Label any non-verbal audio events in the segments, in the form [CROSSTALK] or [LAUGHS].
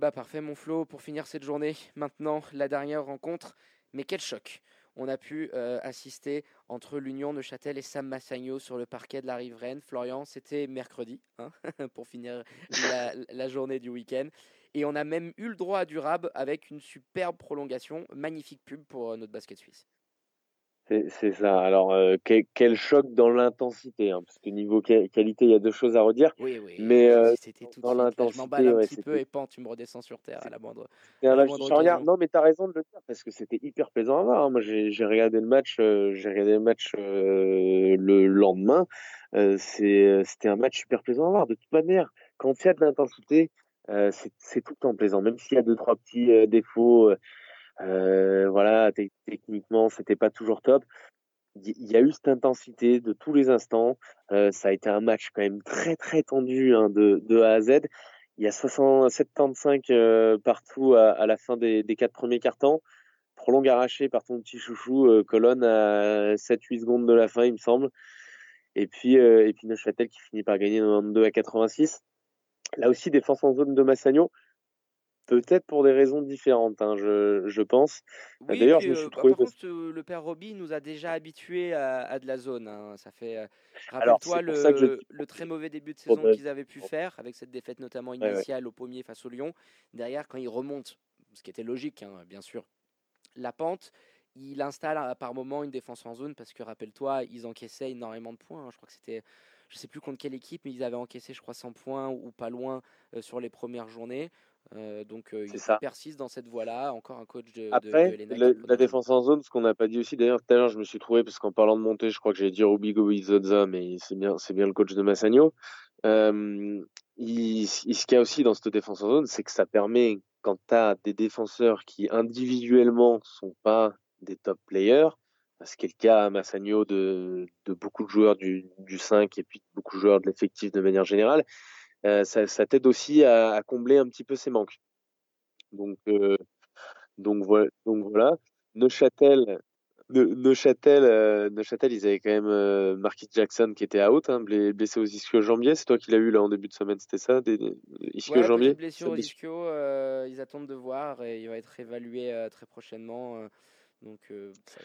Bah parfait mon Flo, pour finir cette journée, maintenant la dernière rencontre, mais quel choc on a pu euh, assister entre l'Union de Châtel et Sam Massagno sur le parquet de la riveraine. Florian, c'était mercredi, hein, [LAUGHS] pour finir la, journée du week-end. Et on a même eu le droit à du rab avec une superbe prolongation, magnifique pub pour euh, notre basket suisse. C'est ça. Alors, euh, quel, choc dans l'intensité, hein, parce que niveau qualité, il y a deux choses à redire. Oui, oui. Mais euh, tout dans l'intensité, je m'emballe un petit peu et pan, tu me redescends sur terre à la moindre. non, mais tu as raison de le dire, parce que c'était hyper plaisant à voir. Hein. Moi, j'ai regardé le match, euh, j'ai regardé le match le lendemain. c'était un match super plaisant à voir. De toute manière, quand il y a de l'intensité, c'est tout le temps plaisant, même s'il y a deux trois petits défauts. Euh, voilà, techniquement, c'était pas toujours top. Il y a eu cette intensité de tous les instants. Euh, ça a été un match quand même très très tendu hein, de, A à Z. Il y a 75 euh, partout à, la fin des, quatre premiers cartons. Prolongue arraché par ton petit chouchou, euh, colonne à 7-8 secondes de la fin, il me semble. Et puis, euh, et puis qui finit par gagner 92 à 86. Là aussi, défense en zone de Massagno. Peut-être pour des raisons différentes, hein, je, je, pense. Oui, D'ailleurs, je me suis euh, trouvé. Par contre, le père Roby nous a déjà habitués à, à de la zone. Hein. Ça fait. Euh, rappelle-toi le, le, très mauvais début de saison qu'ils avaient pu faire, avec cette défaite notamment initiale au pommier face au Lyon. Derrière, quand ils remontent, ce qui était logique, hein, bien sûr, la pente, il installe par moment une défense en zone parce que rappelle-toi, ils encaissaient énormément de points. Je crois que c'était je sais plus contre quelle équipe, mais ils avaient encaissé, je crois, 100 points ou pas loin euh, sur les premières journées. Euh, donc euh, il persiste dans cette voie-là. Encore un coach de. Après, la, défense en zone, ce qu'on n'a pas dit aussi, d'ailleurs, tout à l'heure, je me suis trouvé, parce qu'en parlant de montée, je crois que j'allais dire Ubigo Izodza, mais c'est bien, c'est bien le coach de Massagno. Euh, il, ce qu'il y a aussi dans cette défense en zone, c'est que ça permet, quand tu as des défenseurs qui individuellement sont pas des top players, ce qui est le cas à Massagno de, de beaucoup de joueurs du, du 5 et puis beaucoup de joueurs de l'effectif de manière générale, ça, ça t'aide aussi à, à, combler un petit peu ses manques. Donc, euh, donc, voilà, donc voilà. Neuchâtel, Neuchâtel, euh, Neuchâtel, ils avaient quand même euh, Marquis Jackson qui était out, hein, blessé aux ischio-jambiers. C'est toi qui l'as eu là en début de semaine, c'était ça des, des ischio-jambiers blessure aux ischio, euh, ils attendent de voir et il va être évalué euh, très prochainement. donc, ça,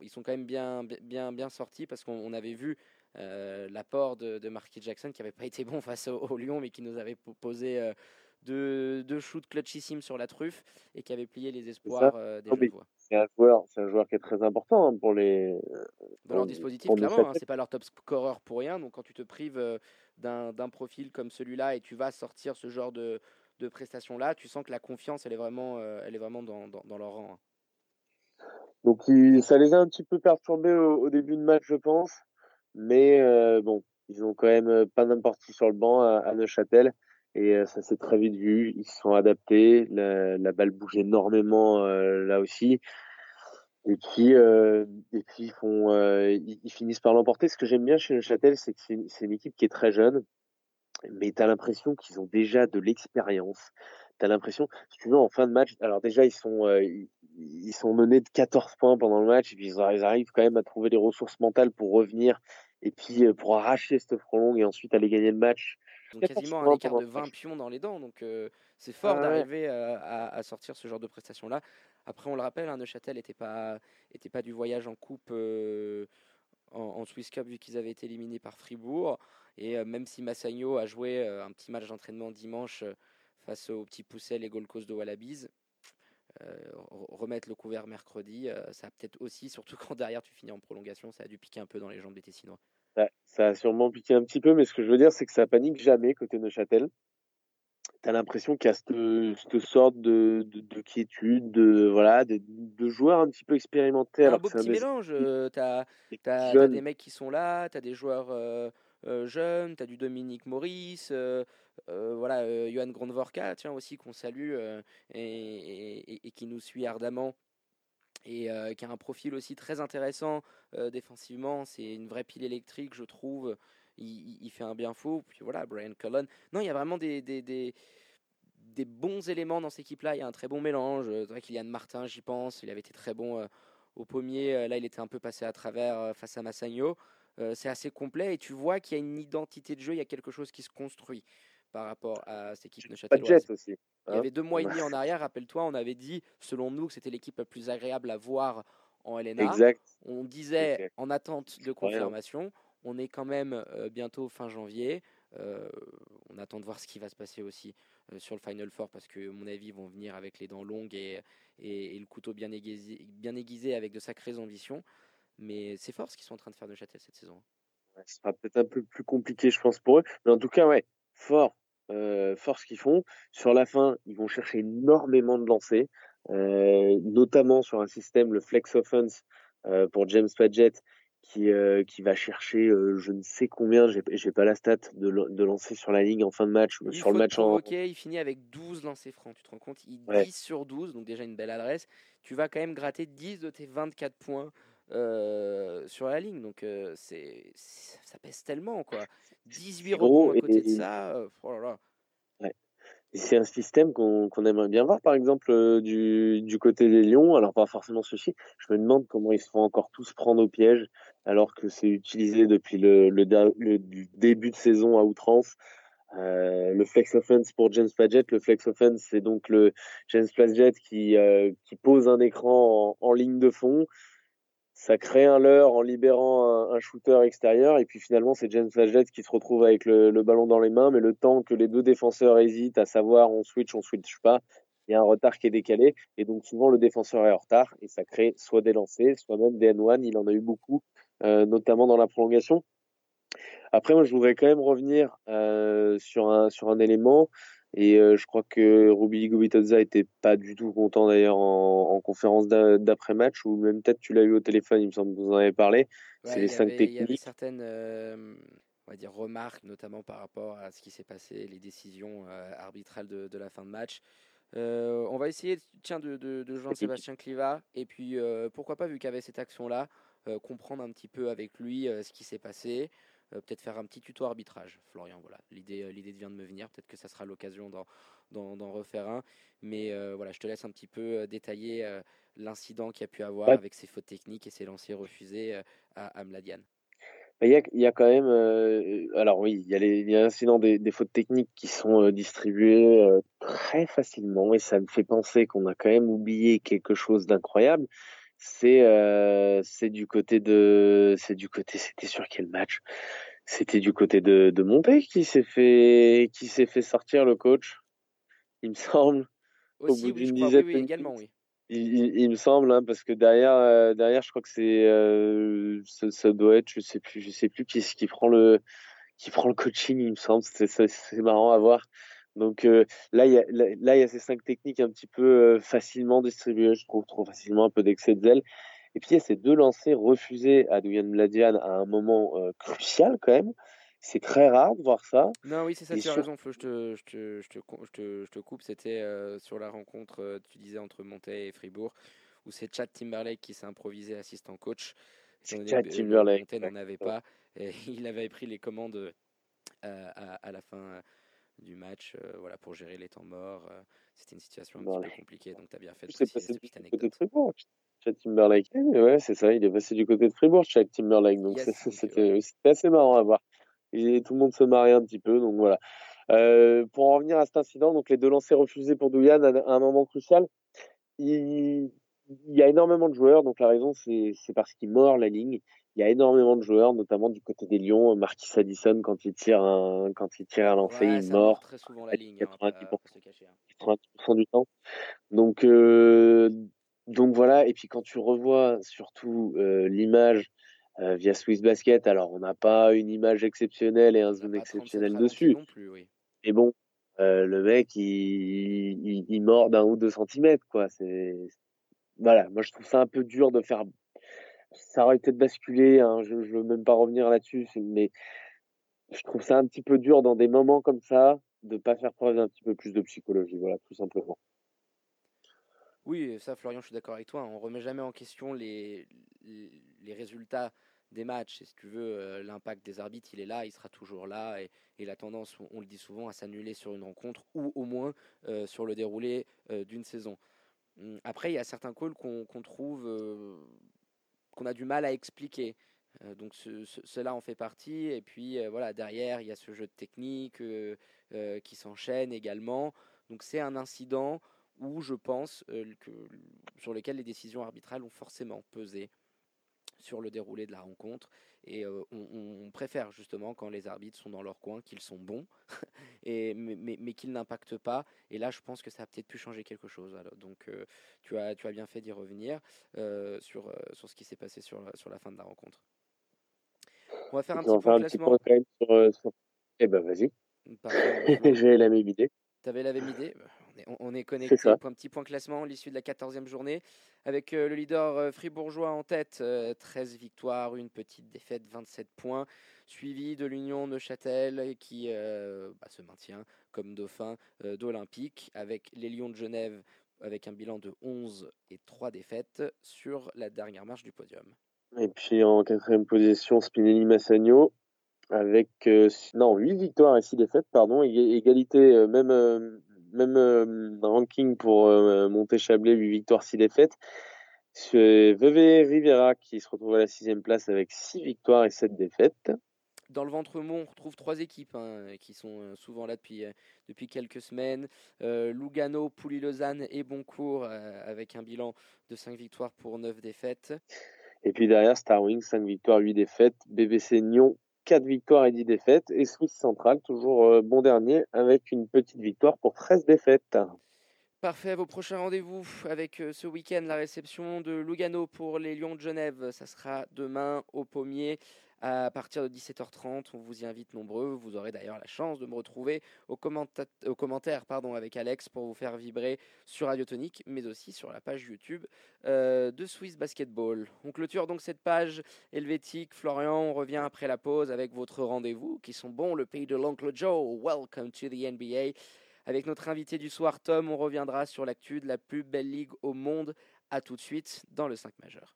ils sont quand même bien, bien, bien sortis parce qu'on avait vu euh, l'apport de, de Marquis Jackson qui n'avait pas été bon [LAUGHS] face au, Lyon mais qui nous avait posé euh, deux, deux, shoots clutchissimes sur la truffe et qui avait plié les espoirs euh, des jeunes C'est un joueur, c'est un joueur qui est très important hein, pour les. Dans leur dispositif, clairement, hein, c'est pas leur top scorer pour rien. Donc quand tu te prives d'un profil comme celui-là et tu vas sortir ce genre de, de prestations là, tu sens que la confiance, elle est vraiment, elle est vraiment dans, dans, dans leur rang. Hein. Donc ça les a un petit peu perturbés au, début de match, je pense. Mais euh, bon, ils ont quand même euh, pas n'importe qui sur le banc à, Neuchâtel. Et euh, ça s'est très vite vu. Ils se sont adaptés. La, la balle bouge énormément là aussi. Et puis, et puis ils, font, ils, finissent par l'emporter. Ce que j'aime bien chez Neuchâtel, c'est que c'est une équipe qui est très jeune. Mais tu as l'impression qu'ils ont déjà de l'expérience. Tu as l'impression, si tu veux, en fin de match, alors déjà, ils sont, ils sont menés de 14 points pendant le match, et puis ils arrivent quand même à trouver des ressources mentales pour revenir, et puis euh, pour arracher cette prolongue et ensuite aller gagner le match. Ont quasiment un écart de 20 pions dans les dents, donc euh, c'est fort d'arriver euh, à, sortir ce genre de prestations-là. Après, on le rappelle, hein, Neuchâtel n'était pas, était pas du voyage en coupe en, en, Swiss Cup vu qu'ils avaient été éliminés par Fribourg. Et même si Massagno a joué un petit match d'entraînement dimanche face aux petits poussets, les Gold Coast de Wallabies, euh, remettre le couvert mercredi, euh, ça a peut-être aussi, [LAUGHS] surtout quand derrière tu finis en prolongation, ça a dû piquer un peu dans les jambes des Tessinois. ça a sûrement piqué un petit peu, mais ce que je veux dire, c'est que ça panique jamais côté Neuchâtel. T'as l'impression qu'il y a cette, sorte de, de, quiétude, de, voilà, de, de, joueurs un petit peu expérimentés. Un beau petit mélange. Euh, t'as as, des mecs qui sont là, t'as des joueurs euh, jeune, tu as du Dominique Maurice, euh, euh, voilà, Johan Grondvorka, tiens aussi qu'on salue et, qui nous suit ardemment et qui a un profil aussi très intéressant défensivement. C'est une vraie pile électrique, je trouve. Il, fait un bien fou. Puis voilà, Brian Cullen. Non, il y a vraiment des, des, bons éléments dans cette équipe-là. Il y a un très bon mélange. C'est vrai qu'il y a Martin, j'y pense. Il avait été très bon au pommier. Là, il était un peu passé à travers face à Massagno. Euh, c'est assez complet et tu vois qu'il y a une identité de jeu, il y a quelque chose qui se construit par rapport à cette équipe neuchâteloise. aussi. Il y avait deux mois et demi en [LAUGHS] arrière, rappelle-toi, on avait dit, selon nous, que c'était l'équipe la plus agréable à voir en LNA. Exact. On disait en attente de confirmation. On est quand même bientôt fin janvier. on attend de voir ce qui va se passer aussi sur le Final Four parce que, à mon avis, ils vont venir avec les dents longues et, et, le couteau bien aiguisé, bien aiguisé avec de sacrées ambitions. Mais c'est fort ce qu'ils sont en train de faire de Châtel cette saison. ce sera peut-être un peu plus compliqué, je pense, pour eux. Mais en tout cas, ouais, fort. Euh, fort ce qu'ils font. Sur la fin, ils vont chercher énormément de lancers, euh, notamment sur un système, le Flex Offense, euh, pour James Padgett, qui, euh, qui va chercher je ne sais combien, j'ai, j'ai pas la stat, de, de lancer sur la ligne en fin de match, il sur le match en. il finit avec 12 lancers francs, tu te rends compte? Il 10 sur 12, donc déjà une belle adresse. Tu vas quand même gratter 10 de tes 24 points euh, sur la ligne, donc c'est, ça pèse tellement quoi. 18 rebonds à côté de ça, oh là là c'est un système qu'on aimerait bien voir, par exemple, euh, du, du, côté des Lions. Alors, pas forcément ceci. Je me demande comment ils se font encore tous prendre au piège, alors que c'est utilisé depuis le, le, début de saison à outrance. Euh, le flex offense pour James Padgett. Le flex offense, c'est donc le James Padgett qui, euh, qui pose un écran en, en ligne de fond ça crée un leurre en libérant un, shooter extérieur et puis finalement c'est James Flaget qui se retrouve avec le, ballon dans les mains mais le temps que les deux défenseurs hésitent à savoir on switch on switch pas il y a un retard qui est décalé et donc souvent le défenseur est en retard et ça crée soit des lancers soit même des N1 il en a eu beaucoup euh, notamment dans la prolongation. Après moi je voudrais quand même revenir euh, sur un sur un élément et euh, je crois que Ruby Gubitoza était pas du tout content d'ailleurs en, conférence d'après-match, ou même peut-être tu l'as eu au téléphone, il me semble que vous en avez parlé. c'est les cinq techniques. Il y avait certaines euh, on va dire, remarques, notamment par rapport à ce qui s'est passé, les décisions euh, arbitrales de, de, la fin de match. on va essayer tiens, de, de, de Jean-Sébastien Cliva, et puis pourquoi pas, vu qu'il y avait cette action-là, comprendre un petit peu avec lui ce qui s'est passé. Euh, peut-être faire un petit tuto arbitrage, Florian. Voilà, l'idée, euh, l'idée vient de me venir. Peut-être que ça sera l'occasion d'en, refaire un. Mais euh, voilà, je te laisse un petit peu détailler l'incident qu'il y a pu avoir avec ses fautes techniques et ses lancers refusés à, à Mladian. Il y, a, il y a, quand même, alors oui, il y a, les, il y a l'incident des, des, fautes techniques qui sont distribuées très facilement et ça me fait penser qu'on a quand même oublié quelque chose d'incroyable c'est euh, c'est du côté de c'est du côté c'était sur quel match? C'était du côté de de Monté qui s'est fait qui s'est fait sortir le coach il me semble. Aussi, au bout d'une dizaine oui, également oui. Il, il, me semble hein, parce que derrière euh, derrière je crois que c'est euh, ça, ça, doit être je sais plus je sais plus qui qui prend le qui prend le coaching il me semble. C'est c'est marrant à voir donc euh, là, il y a, là, il y a ces cinq techniques un petit peu euh, facilement distribuées, je trouve trop facilement un peu d'excès de zèle. Et puis il y a ces deux lancers refusés à Douyan Mladian à un moment euh, crucial quand même. C'est très rare de voir ça. Non, oui, c'est ça, tu as raison, Flo, je te, je te, je te, je te, je te coupe. C'était sur la rencontre, tu disais, entre Montaigne et Fribourg, où c'est Chad Timberlake qui s'est improvisé assistant coach. Chad Timberlake. Montaigne n'en avait pas. Et [LAUGHS] il avait pris les commandes à, à, la fin du match euh, voilà, pour gérer les temps morts. Euh, c'était une situation un petit peu compliquée, donc tu as bien fait de préciser cette petite anecdote. Côté de Fribourg, Chad Timberlake. Ouais, c'est ça, il est passé du côté de Fribourg, Chad Timberlake, donc c'était assez marrant à voir. Et tout le monde se mariait un petit peu, donc voilà. Euh, pour en revenir à cet incident, donc les deux lancers refusés pour Douyan à, un moment crucial, il, il, y a énormément de joueurs, donc la raison c'est parce qu'il mord la ligne il y a énormément de joueurs, notamment du côté des Lions. Marquis Addison, quand il tire un, quand il tire un lancer, il mord. Très souvent la ligne, 90%, hein, du temps. Donc, euh, donc voilà. Et puis quand tu revois surtout euh, l'image euh, via Swiss Basket, alors on n'a pas une image exceptionnelle et un zoom exceptionnel dessus. Mais bon, le mec, il, il, il mord d'un ou deux centimètres, quoi. C'est voilà. Moi, je trouve ça un peu dur de faire ça aurait peut-être basculé, hein, je ne veux même pas revenir là-dessus, mais je trouve ça un petit peu dur dans des moments comme ça de pas faire preuve d'un petit peu plus de psychologie, voilà, tout simplement. Oui, ça, Florian, je suis d'accord avec toi. On remet jamais en question les, les résultats des matchs. Et si tu veux, euh, l'impact des arbitres, il est là, il sera toujours là. Et, la tendance, on, le dit souvent, à s'annuler sur une rencontre ou au moins euh, sur le déroulé euh, d'une saison. Hum, après, il y a certains calls qu'on trouve qu'on a du mal à expliquer. Euh, donc cela en fait partie. Et puis euh, voilà, derrière, il y a ce jeu de technique euh, qui s'enchaîne également. Donc c'est un incident où je pense que, sur lequel les décisions arbitrales ont forcément pesé sur le déroulé de la rencontre. Et on, préfère justement quand les arbitres sont dans leur coin qu'ils sont bons, [LAUGHS] et, mais, mais, qu'ils n'impactent pas. Et là, je pense que ça a peut-être pu changer quelque chose. Alors, donc, tu, as, tu as bien fait d'y revenir sur, sur ce qui s'est passé sur, sur la fin de la rencontre. On va faire un petit, point, classement. sur, Eh ben, vas-y. [LAUGHS] J'ai la même idée. Tu avais la même idée? On est connecté pour un petit point classement, l'issue de la 14e journée, avec euh, le leader euh, fribourgeois en tête, 13 euh, victoires, une petite défaite, 27 points, suivi de l'Union Neuchâtel qui bah, se maintient comme dauphin d'Olympique, avec les Lions de Genève avec un bilan de 11 et 3 défaites sur la dernière marche du podium. Et puis en quatrième position, Spinelli Massagno avec non 8 victoires et 6 défaites, pardon, égalité même même euh, ranking pour euh, Monté-Chablais, 8 victoires, 6 défaites. C'est Veve Rivera qui se retrouve à la sixième place avec 6 victoires et 7 défaites. Dans le ventre-mont, on retrouve trois équipes hein, qui sont euh, souvent là depuis, depuis quelques semaines. Lugano, Pouilly-Lausanne et Boncourt avec un bilan de 5 victoires pour 9 défaites. Et puis derrière, Starwing, 5 victoires, 8 défaites. BBC Nyon, 4 victoires et 10 défaites. Et Swiss Central, toujours euh, bon dernier, avec une petite victoire pour 13 défaites. Parfait, vos prochains rendez-vous avec euh, ce week-end, la réception de Lugano pour les Lions de Genève. Ça sera demain au Pommier à partir de 17h30. On vous y invite nombreux. Vous aurez d'ailleurs la chance de me retrouver au, commentaire pardon, avec Alex pour vous faire vibrer sur Radio Tonique, mais aussi sur la page YouTube euh, de Swiss Basketball. On clôture donc cette page helvétique. Florian, on revient après la pause avec votre rendez-vous qui sont bons, le pays de l'oncle Joe. Welcome to the NBA. Avec notre invité du soir, Tom, on reviendra sur l'actu de la plus belle ligue au monde. A tout de suite dans le 5 majeur.